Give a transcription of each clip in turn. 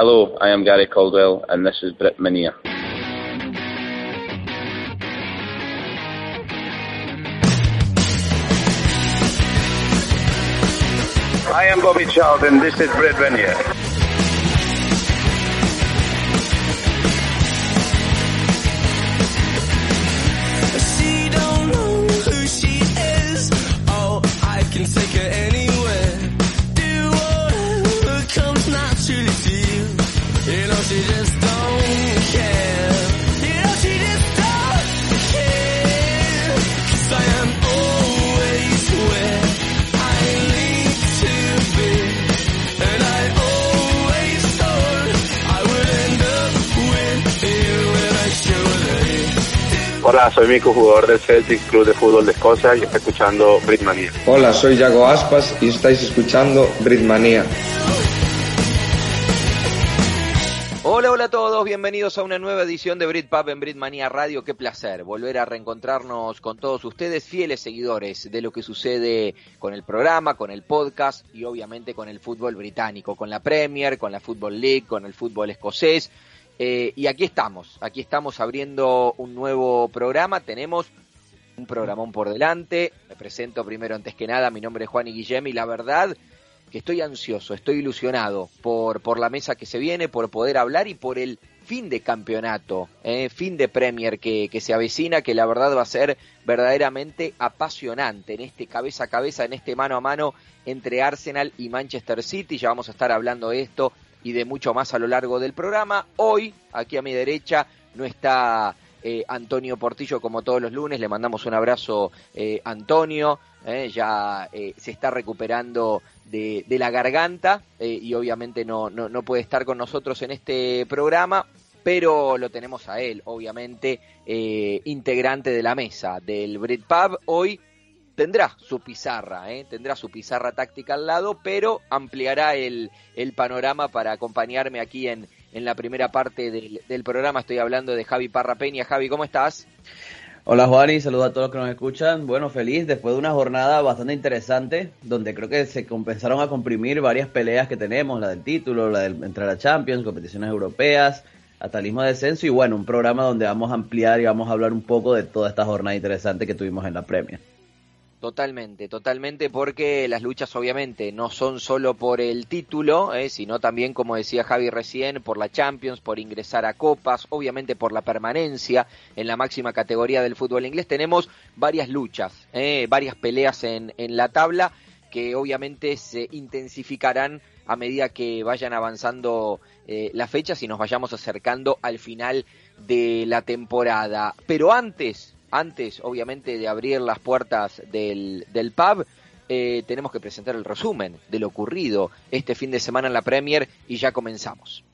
Hello, I am Gary Caldwell, and this is Brit Minia. I am Bobby Charlton, and this is Brit Minia. Hola, soy Mico, jugador del Celtic Club de Fútbol de Escocia y está escuchando Britmania. Hola, soy Yago Aspas y estáis escuchando Britmanía. Hola, hola a todos, bienvenidos a una nueva edición de Britpub en Britmania Radio. Qué placer volver a reencontrarnos con todos ustedes, fieles seguidores de lo que sucede con el programa, con el podcast y obviamente con el fútbol británico, con la Premier, con la Football League, con el fútbol escocés. Eh, y aquí estamos, aquí estamos abriendo un nuevo programa. Tenemos un programón por delante. Me presento primero antes que nada, mi nombre es Juan y Guillem y la verdad que estoy ansioso, estoy ilusionado por, por la mesa que se viene, por poder hablar y por el fin de campeonato, eh, fin de Premier que, que se avecina, que la verdad va a ser verdaderamente apasionante en este cabeza a cabeza, en este mano a mano entre Arsenal y Manchester City. Ya vamos a estar hablando de esto y de mucho más a lo largo del programa. Hoy, aquí a mi derecha, no está eh, Antonio Portillo como todos los lunes. Le mandamos un abrazo, eh, Antonio. eh, ya eh, se está recuperando de, de la garganta eh, y obviamente no, no, no puede estar con nosotros en este programa. Pero lo tenemos a él, obviamente, eh, integrante de la mesa del Britpub. Hoy tendrá su pizarra, ¿eh? tendrá su pizarra táctica al lado, pero ampliará el, el panorama para acompañarme aquí en, en la primera parte del, programa. Estoy hablando de Javi Parra Peña. Javi, ¿cómo estás? Hola Juan y saludos a todos los que nos escuchan. Bueno, feliz después de una jornada bastante interesante, donde creo que se compensaron a comprimir varias peleas que tenemos, la del título, la del entrar a Champions, competiciones europeas, atalismo de descenso y bueno, un programa donde vamos a ampliar y vamos a hablar un poco de toda esta jornada interesante que tuvimos en la Premier. Totalmente, totalmente, porque las luchas obviamente no son solo por el título, eh, sino también, como decía Javi recién, por la Champions, por ingresar a copas, obviamente por la permanencia en la máxima categoría del fútbol inglés. Tenemos varias luchas, eh, varias peleas en, en la tabla que obviamente se intensificarán a medida que vayan avanzando eh, las fechas y nos vayamos acercando al final de la temporada. Pero antes, antes obviamente de abrir las puertas del, del pub, eh, tenemos que presentar el resumen de lo ocurrido este fin de semana en la Premier y ya comenzamos.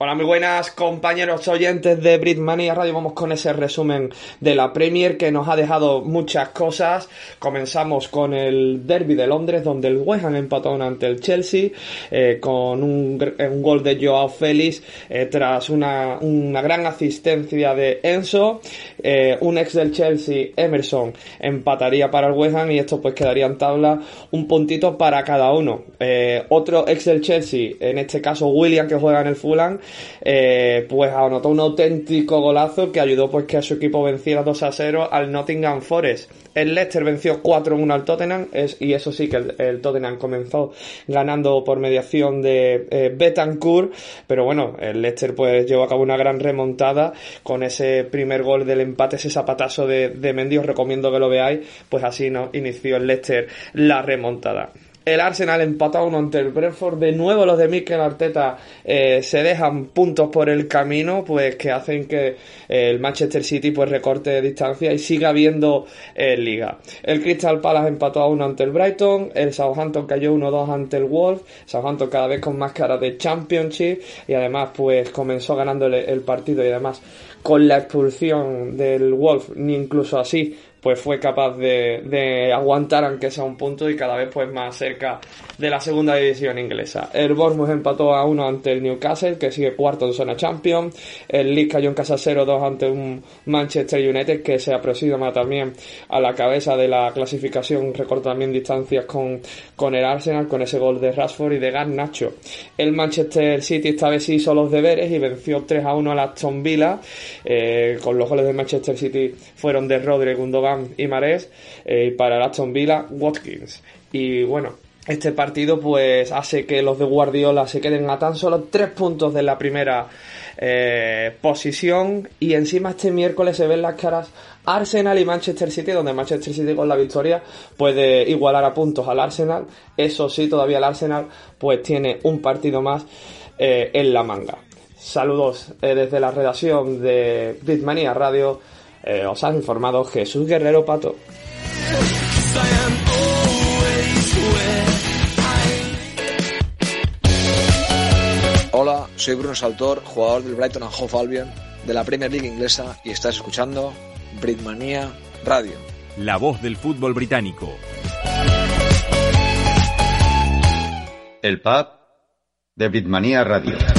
Hola, muy buenas compañeros oyentes de Britmania Radio. Vamos con ese resumen de la Premier que nos ha dejado muchas cosas. Comenzamos con el Derby de Londres, donde el West Ham empató ante el Chelsea eh, con un, gr- un gol de Joao Félix eh, tras una, una gran asistencia de Enzo. Eh, un ex del Chelsea, Emerson, empataría para el West Ham y esto pues quedaría en tabla un puntito para cada uno. Eh, otro ex del Chelsea, en este caso William, que juega en el Fulham, eh, pues anotó un auténtico golazo que ayudó pues que a su equipo venciera 2 a 0 al Nottingham Forest. El Leicester venció 4-1 al Tottenham y eso sí que el, Tottenham comenzó ganando por mediación de eh, Betancourt, pero bueno, el Leicester pues llevó a cabo una gran remontada con ese primer gol del empate, ese zapatazo de, de Mendy, os recomiendo que lo veáis, pues así no inició el Leicester la remontada. El Arsenal empató a uno ante el Brentford. De nuevo los de Mikel Arteta eh, se dejan puntos por el camino, pues que hacen que eh, el Manchester City pues recorte distancia y siga viendo eh, liga. El Crystal Palace empató a uno ante el Brighton. El Southampton cayó 1-2 ante el Wolves. Southampton cada vez con más cara de Championship y además pues comenzó ganando el partido y además con la expulsión del Wolf, ni incluso así pues fue capaz de, de aguantar aunque sea un punto y cada vez pues más cerca de la segunda división inglesa. El Bournemouth empató a uno ante el Newcastle, que sigue cuarto en zona champion. El Leeds cayó en casa 0-2 ante un Manchester United que se aproxima también a la cabeza de la clasificación, recorta también distancias con, con el Arsenal, con ese gol de Rashford y de Garnacho. El Manchester City esta vez hizo los deberes y venció 3-1 al Aston Villa, eh, con los goles de Manchester City fueron de Rodri, Gundogan y Mares, eh, para Aston Villa, Watkins. Y bueno, este partido pues hace que los de Guardiola se queden a tan solo tres puntos de la primera eh, posición. Y encima este miércoles se ven las caras Arsenal y Manchester City donde Manchester City con la victoria puede igualar a puntos al Arsenal. Eso sí todavía el Arsenal pues tiene un partido más eh, en la manga. Saludos eh, desde la redacción de Bitmania Radio eh, os ha informado Jesús Guerrero Pato Hola, soy Bruno Saltor, jugador del Brighton and Hove Albion de la Premier League inglesa y estás escuchando Britmania Radio. La voz del fútbol británico. El pub de Britmania Radio.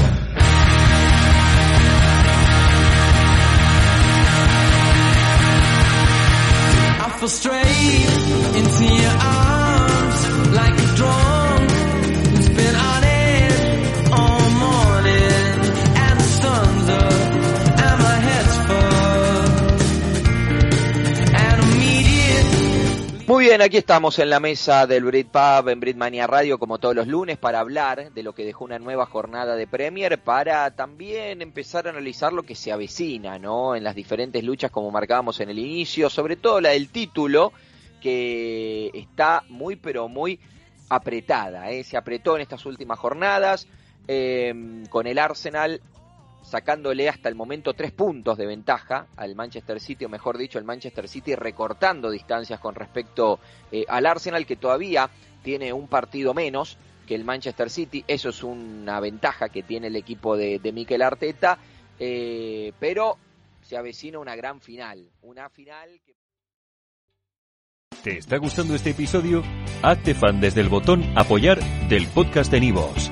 Bien, aquí estamos en la mesa del Britpub en Britmania Radio como todos los lunes para hablar de lo que dejó una nueva jornada de Premier para también empezar a analizar lo que se avecina, ¿no? En las diferentes luchas como marcábamos en el inicio, sobre todo la del título que está muy pero muy apretada, ¿eh? Se apretó en estas últimas jornadas eh, con el Arsenal sacándole hasta el momento tres puntos de ventaja al Manchester City, o mejor dicho, el Manchester City recortando distancias con respecto eh, al Arsenal, que todavía tiene un partido menos que el Manchester City. Eso es una ventaja que tiene el equipo de, de Mikel Arteta, eh, pero se avecina una gran final, una final. ¿Te está gustando este episodio? Hazte fan desde el botón Apoyar del podcast de Nivos.